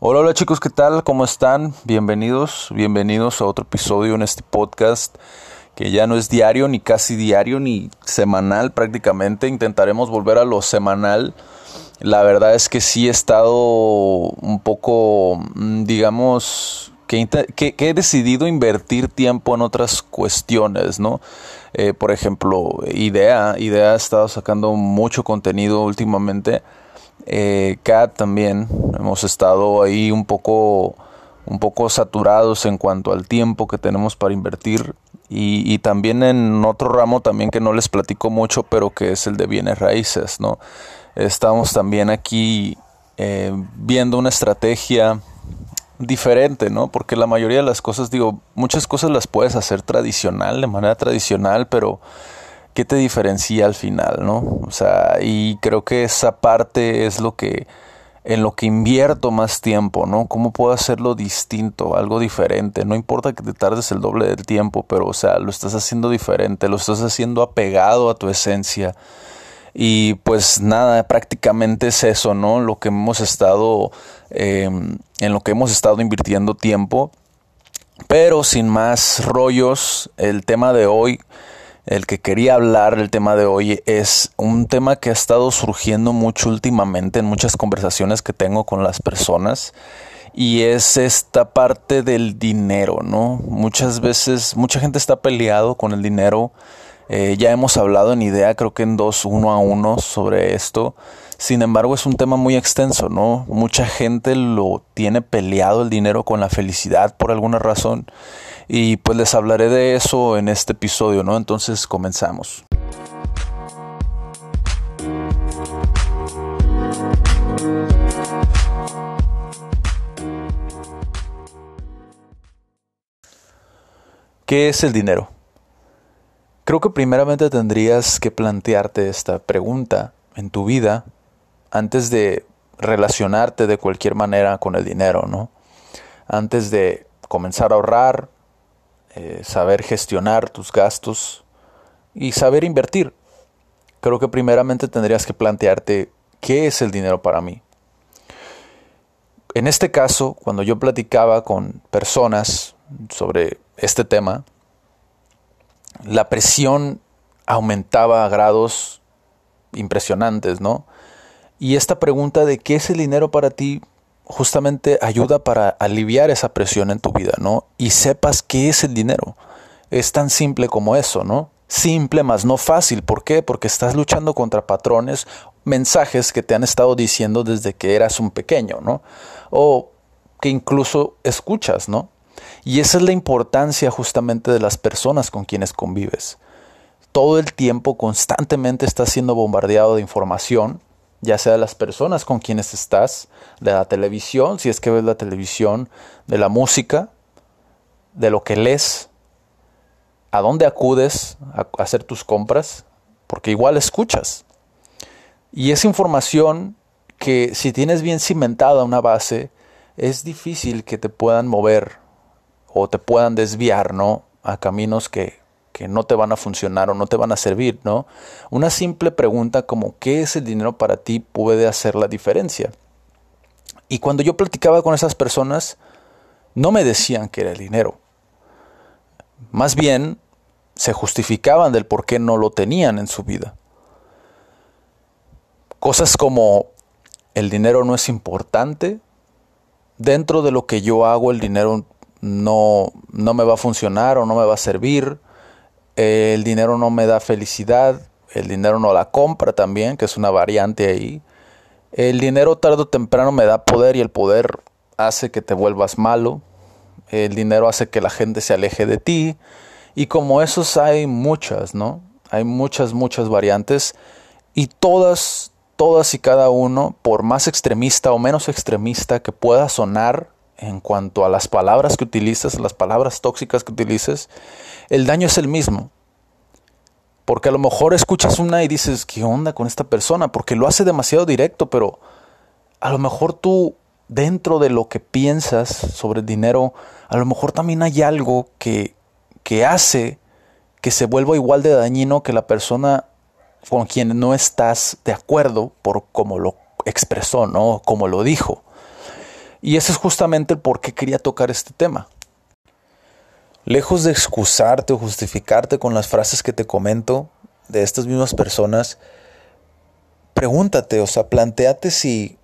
Hola, hola chicos, ¿qué tal? ¿Cómo están? Bienvenidos, bienvenidos a otro episodio en este podcast que ya no es diario, ni casi diario, ni semanal prácticamente. Intentaremos volver a lo semanal. La verdad es que sí he estado un poco, mm, digamos, que, he decidido invertir tiempo en otras cuestiones, ¿no? Eh, por ejemplo, Idea. Idea ha estado sacando mucho contenido últimamente eh, también hemos estado ahí un poco un poco saturados en cuanto al tiempo que tenemos para invertir y, también en otro ramo también que no les platico mucho pero que es el de bienes raíces no estamos también aquí eh, viendo una estrategia diferente no porque la mayoría de las cosas digo muchas cosas las puedes hacer tradicional de manera tradicional pero ¿qué te diferencia al final, no? O sea, y creo que esa parte es lo que en lo que invierto más tiempo, ¿no? ¿Cómo puedo hacerlo distinto, algo diferente? No importa que te tardes el doble del tiempo, pero, o sea, lo estás haciendo diferente, lo estás haciendo apegado a tu esencia. Y pues nada, prácticamente es eso, ¿no? Lo que hemos estado, em, en lo que hemos estado invirtiendo tiempo. Pero sin más rollos, el tema de hoy el que quería hablar, el tema de hoy, es un tema que ha estado surgiendo mucho últimamente en muchas conversaciones que tengo con las personas y es esta parte del dinero, ¿no? Muchas veces, mucha gente está peleado con el dinero. Eh, ya hemos hablado en idea, creo que en dos uno a uno sobre esto. Sin embargo, es un tema muy extenso, ¿no? Mucha gente lo tiene peleado el dinero con la felicidad por alguna razón. Y pues les hablaré de eso en este episodio, ¿no? Entonces comenzamos. ¿Qué es el dinero? Creo que primeramente tendrías que plantearte esta pregunta en tu vida antes de relacionarte de cualquier manera con el dinero, ¿no? Antes de comenzar a ahorrar, eh, saber gestionar tus gastos y saber invertir. Creo que primeramente tendrías que plantearte qué es el dinero para mí. En este caso, cuando yo platicaba con personas sobre este tema, la presión aumentaba a grados impresionantes, ¿no? Y esta pregunta de qué es el dinero para ti justamente ayuda para aliviar esa presión en tu vida, ¿no? Y sepas qué es el dinero. Es tan simple como eso, ¿no? Simple más no fácil. ¿Por qué? Porque estás luchando contra patrones, mensajes que te han estado diciendo desde que eras un pequeño, ¿no? O que incluso escuchas, ¿no? Y esa es la importancia justamente de las personas con quienes convives. Todo el tiempo constantemente estás siendo bombardeado de información ya sea de las personas con quienes estás, de la televisión, si es que ves la televisión, de la música, de lo que lees, a dónde acudes a hacer tus compras, porque igual escuchas. Y esa información que si tienes bien cimentada una base, es difícil que te puedan mover o te puedan desviar, ¿no? A caminos que, que no te van a funcionar o no te van a servir, ¿no? Una simple pregunta como ¿qué es el dinero para ti? puede hacer la diferencia. Y cuando yo platicaba con esas personas, no me decían que era el dinero. Más bien, se justificaban del por qué no lo tenían en su vida. Cosas como el dinero no es importante, dentro de lo que yo hago el dinero no, no me va a funcionar o no me va a servir, el dinero no me da felicidad, el dinero no la compra también, que es una variante ahí. El dinero tarde o temprano me da poder y el poder hace que te vuelvas malo. El dinero hace que la gente se aleje de ti. Y como esos hay muchas, ¿no? Hay muchas, muchas variantes. Y todas, todas y cada uno, por más extremista o menos extremista que pueda sonar en cuanto a las palabras que utilices, las palabras tóxicas que utilices, el daño es el mismo. Porque a lo mejor escuchas una y dices, ¿qué onda con esta persona? Porque lo hace demasiado directo, pero a lo mejor tú, dentro de lo que piensas sobre el dinero, a lo mejor también hay algo que, que hace que se vuelva igual de dañino que la persona con quien no estás de acuerdo por cómo lo expresó, ¿no? Como lo dijo. Y ese es justamente el por qué quería tocar este tema. Lejos de excusarte o justificarte con las frases que te comento de estas mismas personas, pregúntate, o sea, planteate si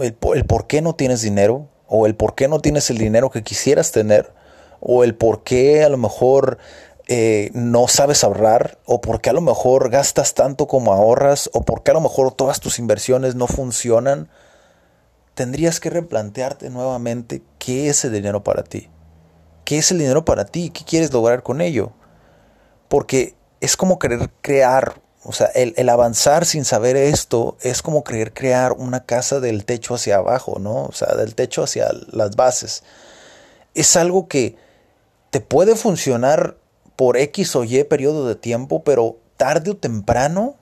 el, por qué no tienes dinero, o el por qué no tienes el dinero que quisieras tener, o el por qué a lo mejor eh, no sabes ahorrar, o por qué a lo mejor gastas tanto como ahorras, o por qué a lo mejor todas tus inversiones no funcionan, tendrías que replantearte nuevamente qué es el dinero para ti. ¿Qué es el dinero para ti? ¿Qué quieres lograr con ello? Porque es como querer crear, o sea, el, el, avanzar sin saber esto es como querer crear una casa del techo hacia abajo, ¿no? O sea, del techo hacia las bases. Es algo que te puede funcionar por X o Y periodo de tiempo, pero tarde o temprano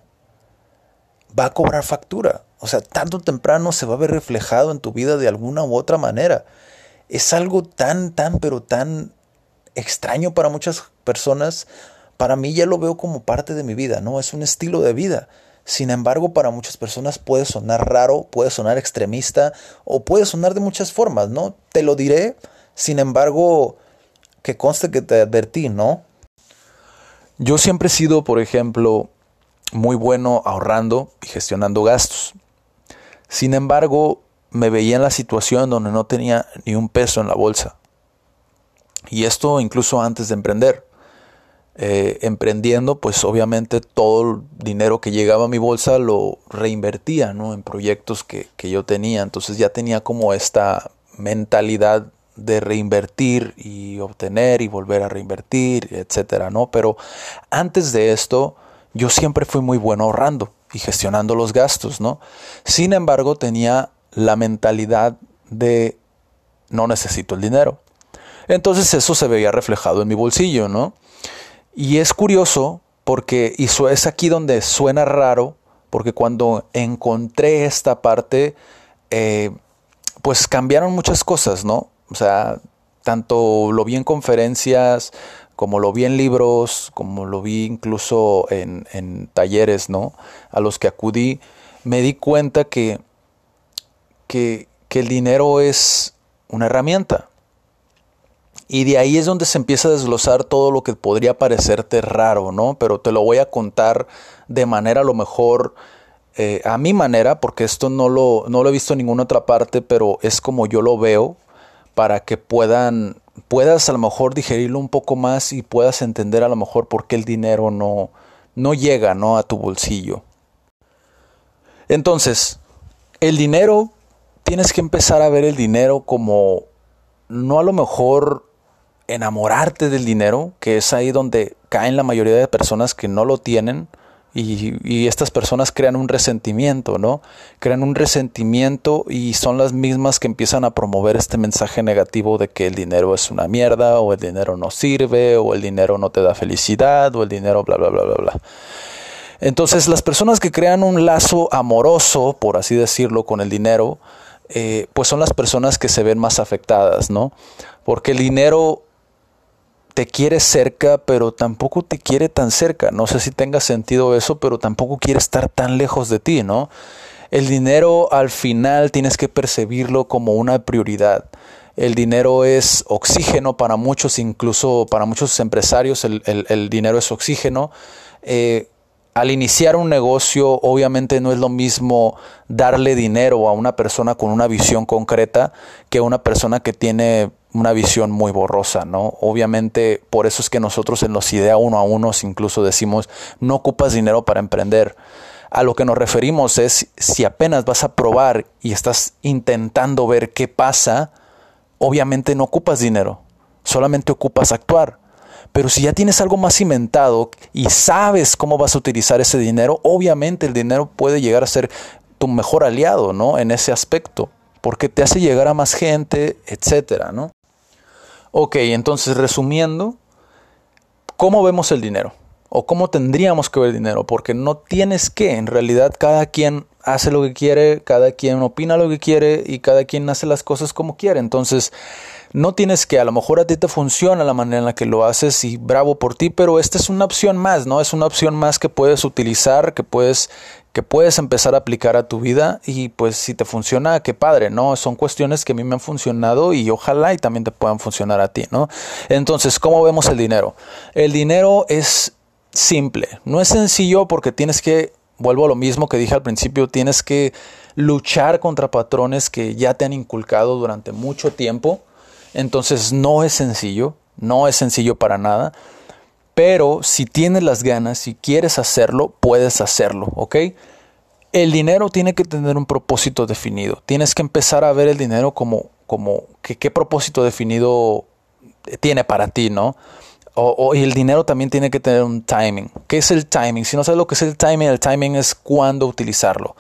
va a cobrar factura. O sea, tarde o temprano se va a ver reflejado en tu vida de alguna u otra manera. Es algo tan, tan, pero tan extraño para muchas personas. Para mí ya lo veo como parte de mi vida, ¿no? Es un estilo de vida. Sin embargo, para muchas personas puede sonar raro, puede sonar extremista o puede sonar de muchas formas, ¿no? Te lo diré, sin embargo, que conste que te advertí, ¿no? Yo siempre he sido, por ejemplo, muy bueno ahorrando y gestionando gastos. Sin embargo, me veía en la situación donde no tenía ni un peso en la bolsa. Y esto incluso antes de emprender. Eh, emprendiendo, pues obviamente todo el dinero que llegaba a mi bolsa lo reinvertía ¿no? en proyectos que, que yo tenía. Entonces ya tenía como esta mentalidad de reinvertir y obtener y volver a reinvertir, etcétera, ¿no? Pero antes de esto, yo siempre fui muy bueno ahorrando y gestionando los gastos, ¿no? Sin embargo, tenía la mentalidad de no necesito el dinero. Entonces eso se veía reflejado en mi bolsillo, ¿no? Y es curioso porque, y es aquí donde suena raro, porque cuando encontré esta parte, eh, pues cambiaron muchas cosas, ¿no? O sea, tanto lo vi en conferencias, como lo vi en libros, como lo vi incluso en, en talleres, ¿no? A los que acudí, me di cuenta que, que, que el dinero es una herramienta. Y de ahí es donde se empieza a desglosar todo lo que podría parecerte raro, ¿no? Pero te lo voy a contar de manera a lo mejor, eh, a mi manera, porque esto no lo, no lo he visto en ninguna otra parte, pero es como yo lo veo, para que puedan, puedas a lo mejor digerirlo un poco más y puedas entender a lo mejor por qué el dinero no, no llega ¿no? a tu bolsillo. Entonces, el dinero, tienes que empezar a ver el dinero como no a lo mejor enamorarte del dinero, que es ahí donde caen la mayoría de personas que no lo tienen, y, estas personas crean un resentimiento, ¿no? Crean un resentimiento y son las mismas que empiezan a promover este mensaje negativo de que el dinero es una mierda, o el dinero no sirve, o el dinero no te da felicidad, o el dinero bla, bla, bla, bla, bla. Entonces las personas que crean un lazo amoroso, por así decirlo, con el dinero, eh, pues son las personas que se ven más afectadas, ¿no? Porque el dinero te quiere cerca, pero tampoco te quiere tan cerca. No sé si tenga sentido eso, pero tampoco quiere estar tan lejos de ti, ¿no? El dinero al final tienes que percibirlo como una prioridad. El dinero es oxígeno para muchos, incluso para muchos empresarios el, dinero es oxígeno. Eh, al iniciar un negocio, obviamente no es lo mismo darle dinero a una persona con una visión concreta que a una persona que tiene una visión muy borrosa, ¿no? Obviamente, por eso es que nosotros en los idea uno a uno incluso decimos, no ocupas dinero para emprender. A lo que nos referimos es, si apenas vas a probar y estás intentando ver qué pasa, obviamente no ocupas dinero, solamente ocupas actuar. Pero si ya tienes algo más cimentado y sabes cómo vas a utilizar ese dinero, obviamente el dinero puede llegar a ser tu mejor aliado, ¿no? En ese aspecto, porque te hace llegar a más gente, etcétera, ¿no? Ok, entonces resumiendo, ¿cómo vemos el dinero? ¿O cómo tendríamos que ver el dinero? Porque no tienes que, en realidad cada quien hace lo que quiere, cada quien opina lo que quiere y cada quien hace las cosas como quiere. Entonces, no tienes que, a lo mejor a ti te funciona la manera en la que lo haces y bravo por ti, pero esta es una opción más, ¿no? Es una opción más que puedes utilizar, que puedes que puedes empezar a aplicar a tu vida y pues si te funciona, qué padre, ¿no? Son cuestiones que a mí me han funcionado y ojalá y también te puedan funcionar a ti, ¿no? Entonces, ¿cómo vemos el dinero? El dinero es simple, no es sencillo porque tienes que, vuelvo a lo mismo que dije al principio, tienes que luchar contra patrones que ya te han inculcado durante mucho tiempo, entonces no es sencillo, no es sencillo para nada. Pero si tienes las ganas, si quieres hacerlo, puedes hacerlo, ¿ok? El dinero tiene que tener un propósito definido. Tienes que empezar a ver el dinero como, como qué propósito definido tiene para ti, ¿no? Y el dinero también tiene que tener un timing. ¿Qué es el timing? Si no sabes lo que es el timing, el timing es cuándo utilizarlo.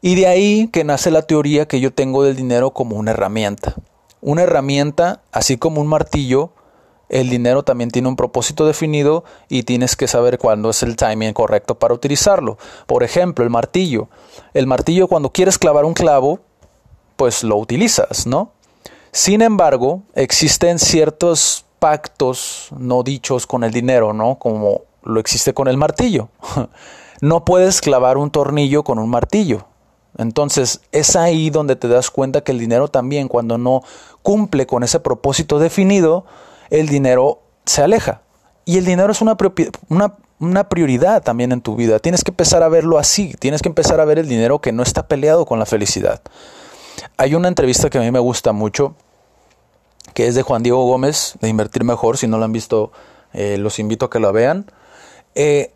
Y de ahí que nace la teoría que yo tengo del dinero como una herramienta. Una herramienta, así como un martillo, el dinero también tiene un propósito definido y tienes que saber cuándo es el timing correcto para utilizarlo. Por ejemplo, el martillo. El martillo cuando quieres clavar un clavo, pues lo utilizas, ¿no? Sin embargo, existen ciertos pactos no dichos con el dinero, ¿no? Como lo existe con el martillo. No puedes clavar un tornillo con un martillo. Entonces es ahí donde te das cuenta que el dinero también cuando no cumple con ese propósito definido, el dinero se aleja. Y el dinero es una, una, prioridad también en tu vida. Tienes que empezar a verlo así. Tienes que empezar a ver el dinero que no está peleado con la felicidad. Hay una entrevista que a mí me gusta mucho, que es de Juan Diego Gómez, de Invertir Mejor. Si no lo han visto, eh, los invito a que lo vean. Eh,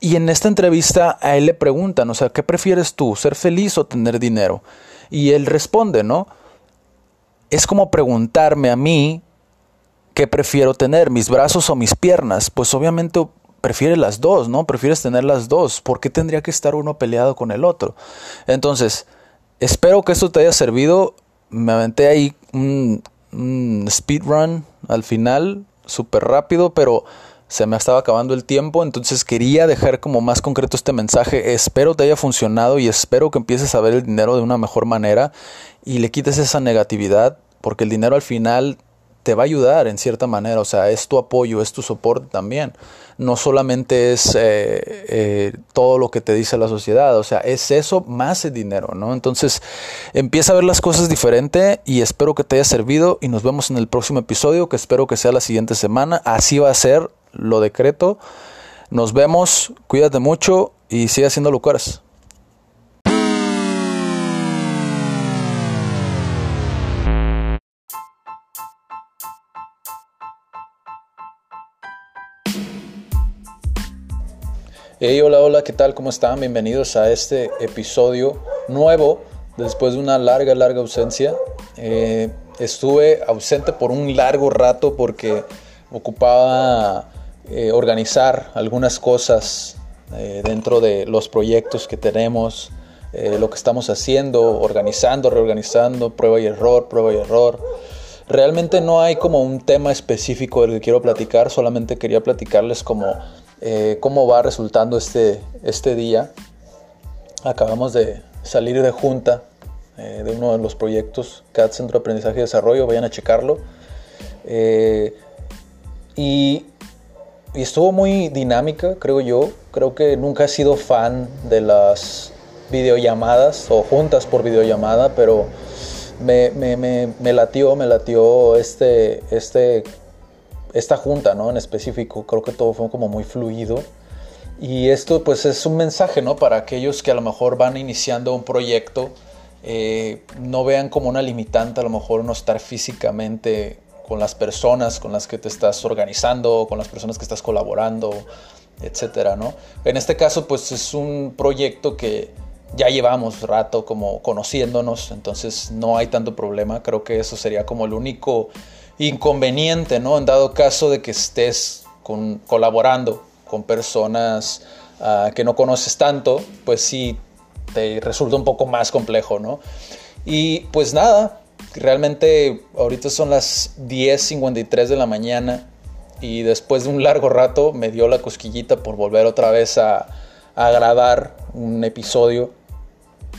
y en esta entrevista a él le preguntan, o sea, ¿qué prefieres tú, ser feliz o tener dinero? Y él responde, ¿no? Es como preguntarme a mí ¿qué prefiero tener? ¿Mis brazos o mis piernas? Pues obviamente prefiere las dos, ¿no? Prefieres tener las dos. ¿Por qué tendría que estar uno peleado con el otro? Entonces, espero que esto te haya servido. Me aventé ahí un, un speedrun al final, súper rápido, pero se me estaba acabando el tiempo, entonces quería dejar como más concreto este mensaje. Espero te haya funcionado y espero que empieces a ver el dinero de una mejor manera y le quites esa negatividad, porque el dinero al final te va a ayudar en cierta manera, o sea, es tu apoyo, es tu soporte también. No solamente es eh, eh, todo lo que te dice la sociedad, o sea, es eso más el dinero, ¿no? Entonces, empieza a ver las cosas diferente y espero que te haya servido y nos vemos en el próximo episodio, que espero que sea la siguiente semana. Así va a ser, lo decreto. Nos vemos, cuídate mucho y sigue haciendo locuras. Hey, hola, hola, ¿qué tal? ¿Cómo están? Bienvenidos a este episodio nuevo después de una larga, larga ausencia. Eh, estuve ausente por un largo rato porque ocupaba eh, organizar algunas cosas eh, dentro de los proyectos que tenemos, lo que estamos haciendo, organizando, reorganizando, prueba y error, prueba y error. Realmente no hay como un tema específico del que quiero platicar, solamente quería platicarles como eh, cómo va resultando este, este día. Acabamos de salir de junta eh, de uno de los proyectos CAD Centro de Aprendizaje y Desarrollo, vayan a checarlo. Eh, y, y, estuvo muy dinámica, creo yo. Creo que nunca he sido fan de las videollamadas o juntas por videollamada, pero me, me, me, latió, me latió este, este esta junta, ¿no? En específico, creo que todo fue como muy fluido. Y esto pues es un mensaje, ¿no? Para aquellos que a lo mejor van iniciando un proyecto, eh, no vean como una limitante a lo mejor no estar físicamente con las personas con las que te estás organizando, con las personas que estás colaborando, etcétera, ¿no? En este caso pues es un proyecto que ya llevamos rato como conociéndonos, entonces no hay tanto problema, creo que eso sería como el único inconveniente, ¿no? En dado caso de que estés con, colaborando con personas ah, que no conoces tanto, pues sí te resulta un poco más complejo, ¿no? Y pues nada, realmente ahorita son las 10.53 de la mañana y después de un largo rato me dio la cosquillita por volver otra vez a, a grabar un episodio.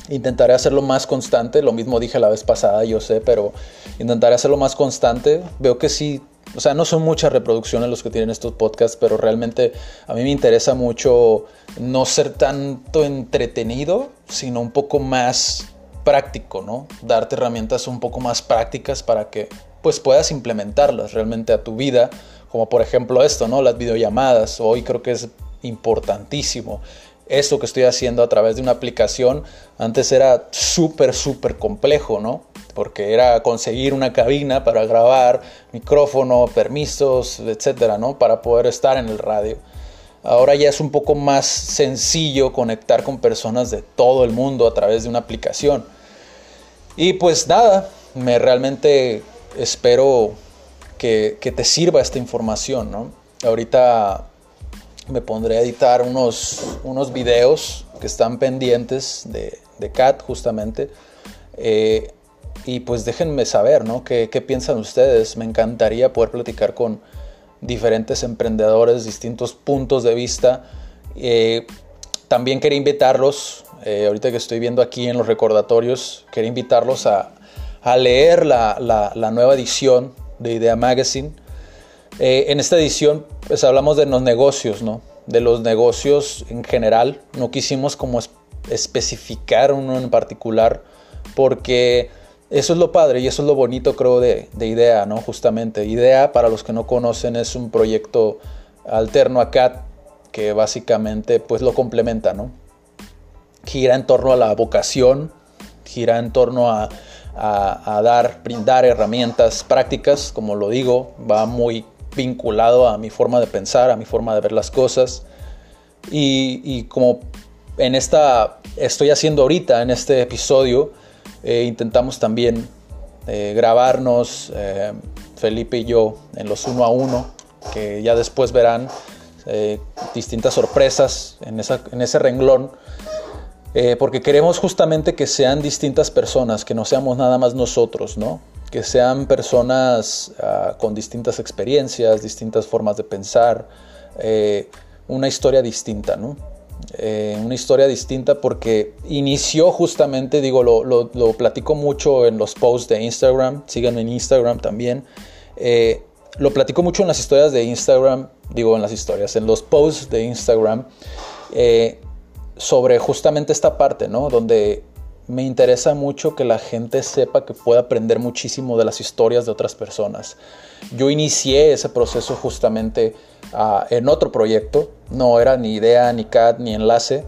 Intentaré hacerlo más constante, lo mismo dije la vez pasada, yo sé, pero intentaré hacerlo más constante. Veo que sí, o sea, no son muchas reproducciones los que tienen estos podcasts, pero realmente a mí me interesa mucho no ser tanto entretenido, sino un poco más práctico, ¿no? Darte herramientas un poco más prácticas para que pues puedas implementarlas realmente a tu vida, como por ejemplo esto, ¿no? Las videollamadas. Hoy creo que es importantísimo esto que estoy haciendo a través de una aplicación antes era súper, súper complejo, ¿no? Porque era conseguir una cabina para grabar, micrófono, permisos, etcétera, ¿no? Para poder estar en el radio. Ahora ya es un poco más sencillo conectar con personas de todo el mundo a través de una aplicación. Y pues nada, me realmente espero que, te sirva esta información, ¿no? Ahorita me pondré a editar unos, unos videos que están pendientes de, de CAT justamente. Eh, y pues déjenme saber, ¿no? ¿Qué, ¿Qué, piensan ustedes? Me encantaría poder platicar con diferentes emprendedores, distintos puntos de vista. Eh, también quería invitarlos, eh, ahorita que estoy viendo aquí en los recordatorios, quería invitarlos a, leer la, nueva edición de Idea Magazine. en esta edición pues hablamos de los negocios, ¿no? De los negocios en general. No quisimos como especificar uno en particular porque eso es lo padre y eso es lo bonito creo de, IDEA, ¿no? Justamente. IDEA, para los que no conocen, es un proyecto alterno a CAT que básicamente pues lo complementa, ¿no? Gira en torno a la vocación, gira en torno a, a, dar, brindar herramientas prácticas, como lo digo, va muy vinculado a mi forma de pensar, a mi forma de ver las cosas. Y, como en esta estoy haciendo ahorita, en este episodio, eh, intentamos también eh, grabarnos, eh, Felipe y yo, en los uno a uno, que ya después verán distintas sorpresas en, esa, en ese renglón. Porque queremos justamente que sean distintas personas, que no seamos nada más nosotros, ¿no? que sean personas uh, con distintas experiencias, distintas formas de pensar, eh, una historia distinta, ¿no? Eh, una historia distinta porque inició justamente, digo, lo, platico mucho en los posts de Instagram, síganme en Instagram también, eh, lo platico mucho en las historias de Instagram, digo en las historias, en los posts de Instagram, sobre justamente esta parte, ¿no? Donde me interesa mucho que la gente sepa que puede aprender muchísimo de las historias de otras personas. Yo inicié ese proceso justamente uh, en otro proyecto, no era ni idea, ni CAD, ni enlace,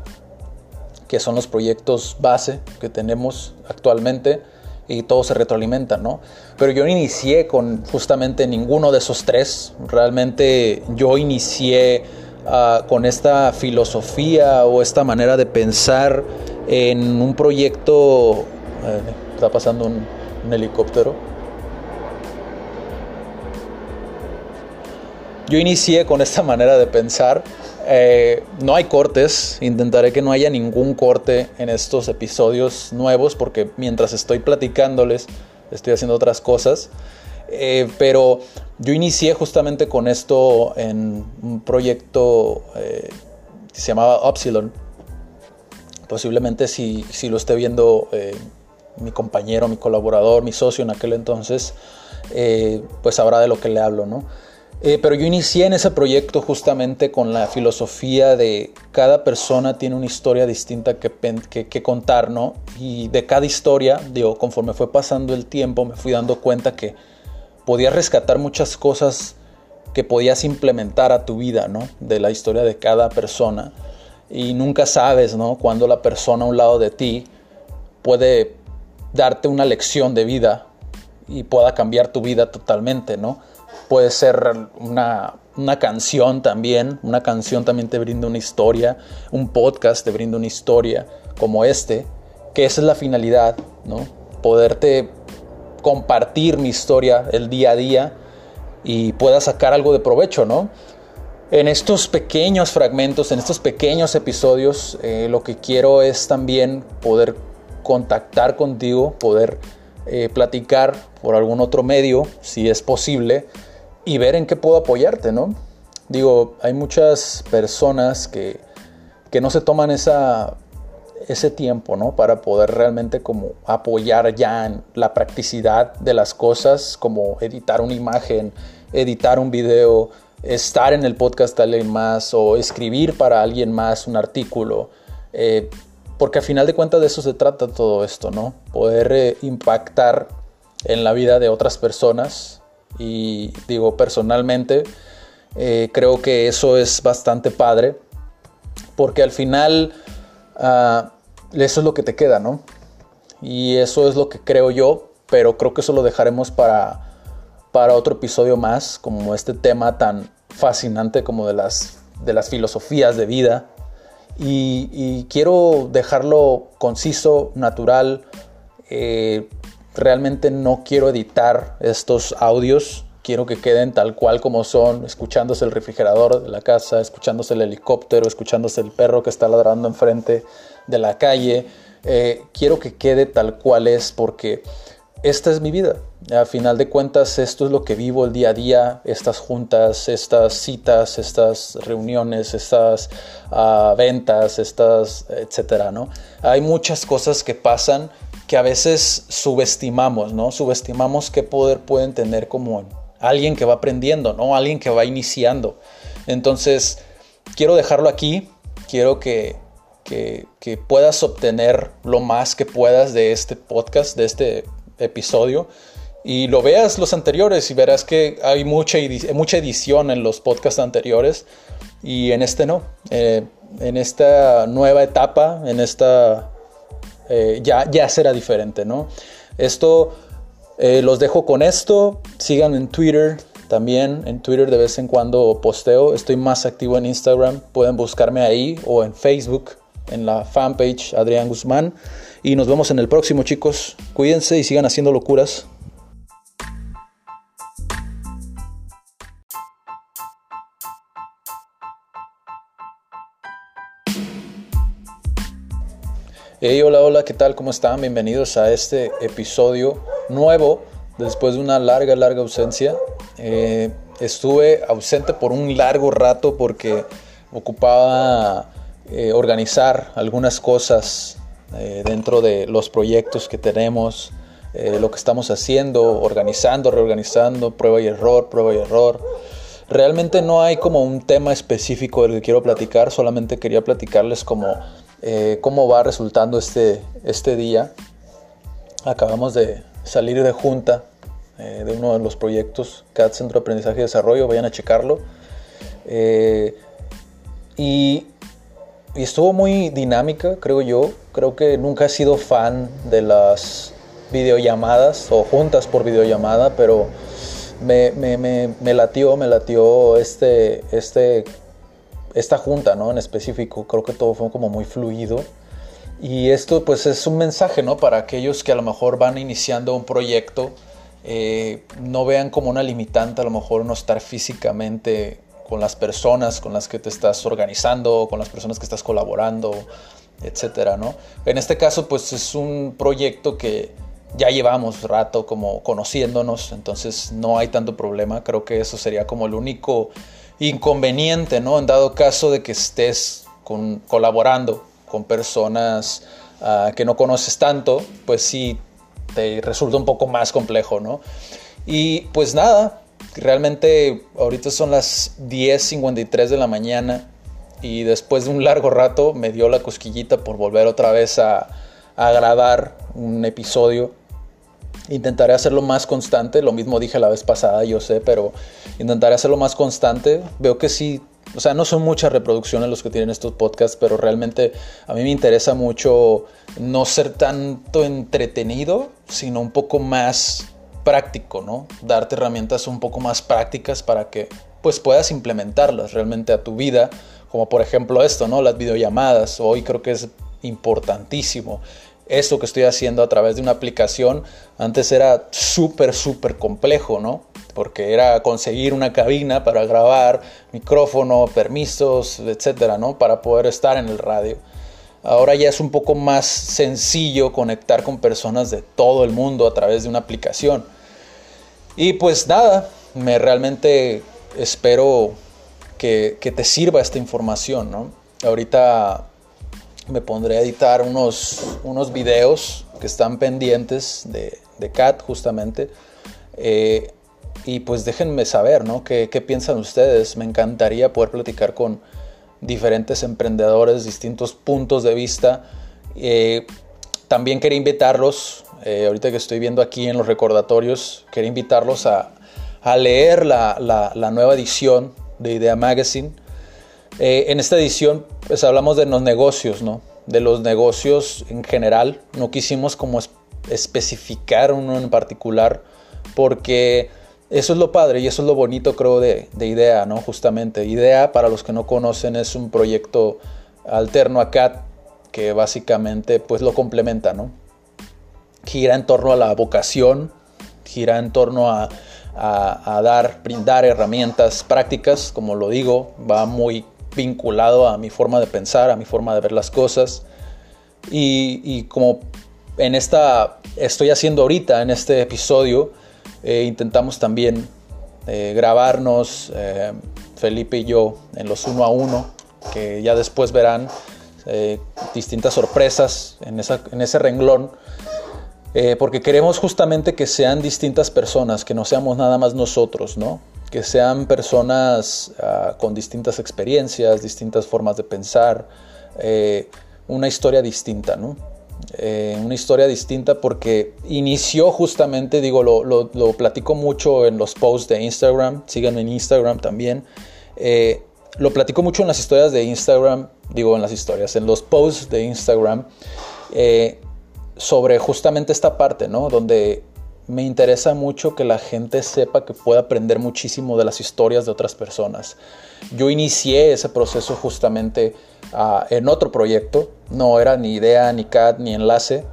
que son los proyectos base que tenemos actualmente y todo se retroalimenta, ¿no? Pero yo no inicié con justamente ninguno de esos tres, realmente yo inicié uh, con esta filosofía o esta manera de pensar en un proyecto, eh, está pasando un, un, helicóptero. Yo inicié con esta manera de pensar. Eh, no hay cortes, intentaré que no haya ningún corte en estos episodios nuevos porque mientras estoy platicándoles estoy haciendo otras cosas. Eh, pero yo inicié justamente con esto en un proyecto eh, que se llamaba Upsilon Posiblemente si, si lo esté viendo eh, mi compañero, mi colaborador, mi socio en aquel entonces, eh, pues sabrá de lo que le hablo, ¿no? Pero yo inicié en ese proyecto justamente con la filosofía de cada persona tiene una historia distinta que, que, que, contar, ¿no? Y de cada historia, digo, conforme fue pasando el tiempo, me fui dando cuenta que podías rescatar muchas cosas que podías implementar a tu vida, ¿no? De la historia de cada persona y nunca sabes, ¿no? Cuando la persona a un lado de ti puede darte una lección de vida y pueda cambiar tu vida totalmente, ¿no? Puede ser una, una canción también, una canción también te brinda una historia, un podcast te brinda una historia como este, que esa es la finalidad, ¿no? Poderte compartir mi historia el día a día y pueda sacar algo de provecho, ¿no? En estos pequeños fragmentos, en estos pequeños episodios, eh, lo que quiero es también poder contactar contigo, poder eh, platicar por algún otro medio, si es posible, y ver en qué puedo apoyarte, ¿no? Digo, hay muchas personas que, que no se toman esa, ese tiempo, ¿no? Para poder realmente como apoyar ya en la practicidad de las cosas, como editar una imagen, editar un video, estar en el podcast de alguien más o escribir para alguien más un artículo. Eh, porque a final de cuentas de eso se trata todo esto, ¿no? Poder eh, impactar en la vida de otras personas. Y digo, personalmente, eh, creo que eso es bastante padre. Porque al final, uh, eso es lo que te queda, ¿no? Y eso es lo que creo yo, pero creo que eso lo dejaremos para para otro episodio más, como este tema tan fascinante como de las, de las filosofías de vida. Y, quiero dejarlo conciso, natural. Eh, realmente no quiero editar estos audios. Quiero que queden tal cual como son, escuchándose el refrigerador de la casa, escuchándose el helicóptero, escuchándose el perro que está ladrando enfrente de la calle. Eh, quiero que quede tal cual es porque esta es mi vida. A final de cuentas, esto es lo que vivo el día a día, estas juntas, estas citas, estas reuniones, estas ah, ventas, estas, etcétera, ¿no? Hay muchas cosas que pasan que a veces subestimamos, ¿no? Subestimamos qué poder pueden tener como alguien que va aprendiendo, ¿no? Alguien que va iniciando. Entonces, quiero dejarlo aquí, quiero que, que, puedas obtener lo más que puedas de este podcast, de este episodio y lo veas los anteriores y verás que hay mucha, mucha edición en los podcasts anteriores y en este no. Eh, en esta nueva etapa, en esta eh, ya, ya será diferente, ¿no? Esto eh, los dejo con esto. Sigan en Twitter también. En Twitter de vez en cuando posteo. Estoy más activo en Instagram. Pueden buscarme ahí o en Facebook, en la fanpage Adrián Guzmán. Y nos vemos en el próximo, chicos. Cuídense y sigan haciendo locuras. Hey, hola, hola, ¿qué tal? ¿Cómo están? Bienvenidos a este episodio nuevo después de una larga, larga ausencia. Eh, estuve ausente por un largo rato porque ocupaba eh, organizar algunas cosas eh, dentro de los proyectos que tenemos, lo que estamos haciendo, organizando, reorganizando, prueba y error, prueba y error. Realmente no hay como un tema específico del que quiero platicar, solamente quería platicarles como eh, cómo va resultando este, este día. Acabamos de salir de junta de uno de los proyectos CAD Centro de Aprendizaje y Desarrollo, vayan a checarlo. y y estuvo muy dinámica, creo yo. Creo que nunca he sido fan de las videollamadas o juntas por videollamada, pero me, me, me, me latió, me latió este, este, esta junta, ¿no? En específico, creo que todo fue como muy fluido. Y esto pues es un mensaje, ¿no? Para aquellos que a lo mejor van iniciando un proyecto, eh, no vean como una limitante a lo mejor no estar físicamente con las personas con las que te estás organizando, con las personas que estás colaborando, etcétera, ¿no? En este caso, pues es un proyecto que ya llevamos rato como conociéndonos, entonces no hay tanto problema. Creo que eso sería como el único inconveniente, ¿no? En dado caso de que estés colaborando con personas ah, que no conoces tanto, pues sí te resulta un poco más complejo, ¿no? Y pues nada, realmente ahorita son las 10.53 de la mañana y después de un largo rato me dio la cosquillita por volver otra vez a, grabar un episodio. Intentaré hacerlo más constante, lo mismo dije la vez pasada, yo sé, pero intentaré hacerlo más constante. Veo que sí, o sea, no son muchas reproducciones los que tienen estos podcasts, pero realmente a mí me interesa mucho no ser tanto entretenido, sino un poco más práctico, ¿no? Darte herramientas un poco más prácticas para que pues puedas implementarlas realmente a tu vida, como por ejemplo esto, ¿no? Las videollamadas. Hoy creo que es importantísimo. Esto que estoy haciendo a través de una aplicación antes era súper, súper complejo, ¿no? Porque era conseguir una cabina para grabar, micrófono, permisos, etcétera, ¿no? Para poder estar en el radio. Ahora ya es un poco más sencillo conectar con personas de todo el mundo a través de una aplicación. Y pues nada, me realmente espero que, te sirva esta información, ¿no? Ahorita me pondré a editar unos, unos videos que están pendientes de, de CAT justamente. Eh, y pues déjenme saber, ¿no? ¿Qué, piensan ustedes? Me encantaría poder platicar con diferentes emprendedores, distintos puntos de vista. Eh, también quería invitarlos, eh, ahorita que estoy viendo aquí en los recordatorios, quería invitarlos a, leer la, nueva edición de Idea Magazine. En esta edición pues hablamos de los negocios, ¿no? De los negocios en general. No quisimos como especificar uno en particular porque eso es lo padre y eso es lo bonito creo de, IDEA, ¿no? Justamente. IDEA, para los que no conocen, es un proyecto alterno a CAT que básicamente pues lo complementa, ¿no? Gira en torno a la vocación, gira en torno a, dar, brindar herramientas prácticas, como lo digo, va muy vinculado a mi forma de pensar, a mi forma de ver las cosas. Y, como en esta, estoy haciendo ahorita, en este episodio, eh, intentamos también eh, grabarnos, eh, Felipe y yo, en los uno a uno, que ya después verán distintas sorpresas en, ese renglón, porque queremos justamente que sean distintas personas, que no seamos nada más nosotros, ¿no? Que sean personas ah, con distintas experiencias, distintas formas de pensar, una historia distinta, ¿no? Eh, una historia distinta porque inició justamente, digo, lo, platico mucho en los posts de Instagram, síganme en Instagram también. Eh, lo platico mucho en las historias de Instagram, digo en las historias, en los posts de Instagram, eh, sobre justamente esta parte, ¿no? Donde me interesa mucho que la gente sepa que puede aprender muchísimo de las historias de otras personas. Yo inicié ese proceso justamente ah, en otro proyecto, no era ni idea, ni CAD, ni enlace,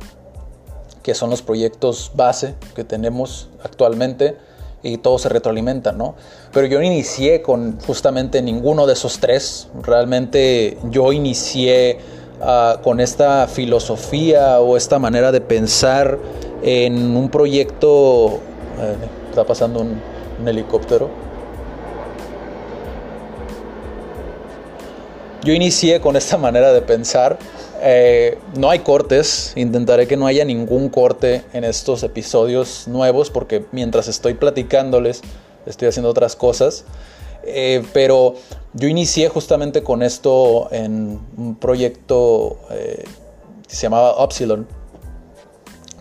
que son los proyectos base que tenemos actualmente y todo se retroalimenta, ¿no? Pero yo inicié con justamente ninguno de esos tres, realmente yo inicié ah, con esta filosofía o esta manera de pensar en un proyecto, eh, está pasando un, helicóptero. Yo inicié con esta manera de pensar. Eh, no hay cortes, intentaré que no haya ningún corte en estos episodios nuevos porque mientras estoy platicándoles estoy haciendo otras cosas. Eh, pero yo inicié justamente con esto en un proyecto que se llamaba Upsilon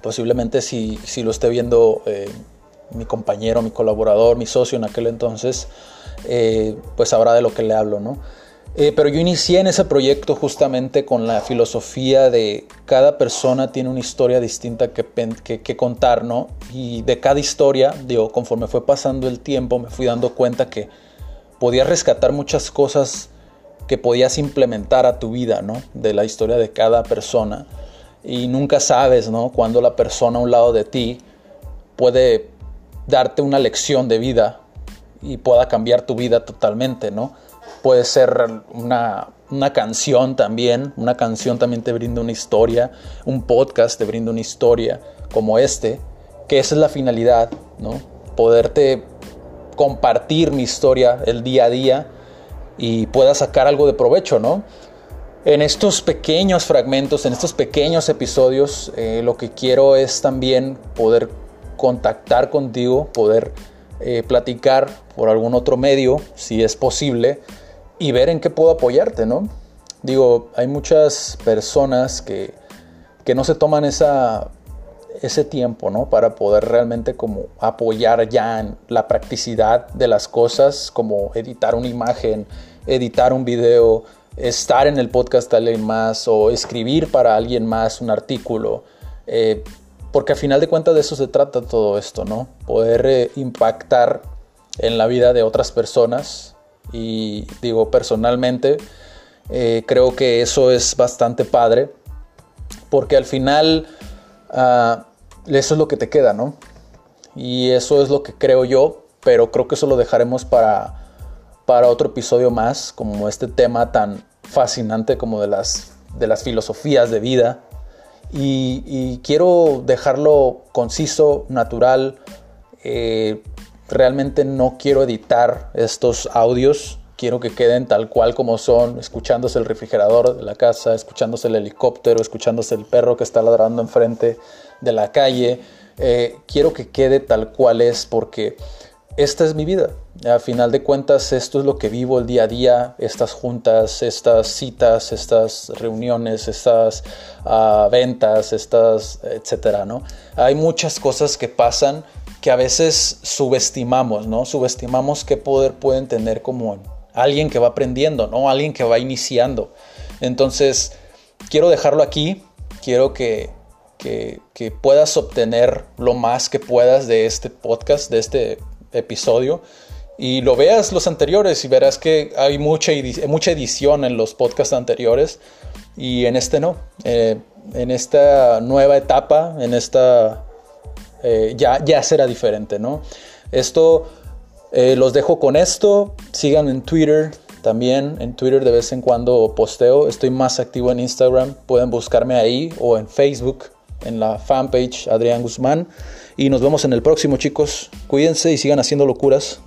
Posiblemente si, lo esté viendo eh, mi compañero, mi colaborador, mi socio en aquel entonces, eh, pues sabrá de lo que le hablo, ¿no? Eh, pero yo inicié en ese proyecto justamente con la filosofía de cada persona tiene una historia distinta que, que, contar, ¿no? Y de cada historia, digo, conforme fue pasando el tiempo, me fui dando cuenta que podías rescatar muchas cosas que podías implementar a tu vida, ¿no? De la historia de cada persona y nunca sabes, ¿no? Cuando la persona a un lado de ti puede darte una lección de vida y pueda cambiar tu vida totalmente, ¿no? Puede ser una, canción también, una canción también te brinda una historia, un podcast te brinda una historia como este, que esa es la finalidad, ¿no? Poderte compartir mi historia el día a día y pueda sacar algo de provecho, ¿no? En estos pequeños fragmentos, en estos pequeños episodios, eh, lo que quiero es también poder contactar contigo, poder eh, platicar por algún otro medio, si es posible, y ver en qué puedo apoyarte, ¿no? Digo, hay muchas personas que, no se toman esa, ese tiempo, ¿no? Para poder realmente como apoyar ya en la practicidad de las cosas, como editar una imagen, editar un video, estar en el podcast de alguien más o escribir para alguien más un artículo. Eh, porque a final de cuentas de eso se trata todo esto, ¿no? Poder eh, impactar en la vida de otras personas. Y digo, personalmente, eh, creo que eso es bastante padre. Porque al final, ah, eso es lo que te queda, ¿no? Y eso es lo que creo yo. Pero creo que eso lo dejaremos para para otro episodio más, como este tema tan fascinante como de las, de las filosofías de vida. Y, quiero dejarlo conciso, natural. Eh, realmente no quiero editar estos audios. Quiero que queden tal cual como son, escuchándose el refrigerador de la casa, escuchándose el helicóptero, escuchándose el perro que está ladrando enfrente de la calle. Eh, quiero que quede tal cual es porque esta es mi vida. A final de cuentas, esto es lo que vivo el día a día, estas juntas, estas citas, estas reuniones, estas ah, ventas, estas, etcétera, ¿no? Hay muchas cosas que pasan que a veces subestimamos, ¿no? Subestimamos qué poder pueden tener como alguien que va aprendiendo, ¿no? Alguien que va iniciando. Entonces, quiero dejarlo aquí, quiero que, que, que puedas obtener lo más que puedas de este podcast, de este episodio y lo veas los anteriores y verás que hay mucha, mucha edición en los podcasts anteriores y en este no. Eh, en esta nueva etapa, en esta eh, ya, ya será diferente, ¿no? Esto eh, los dejo con esto. Sigan en Twitter. También en Twitter de vez en cuando posteo. Estoy más activo en Instagram. Pueden buscarme ahí o en Facebook, en la fanpage Adrián Guzmán. Y nos vemos en el próximo, chicos. Cuídense y sigan haciendo locuras.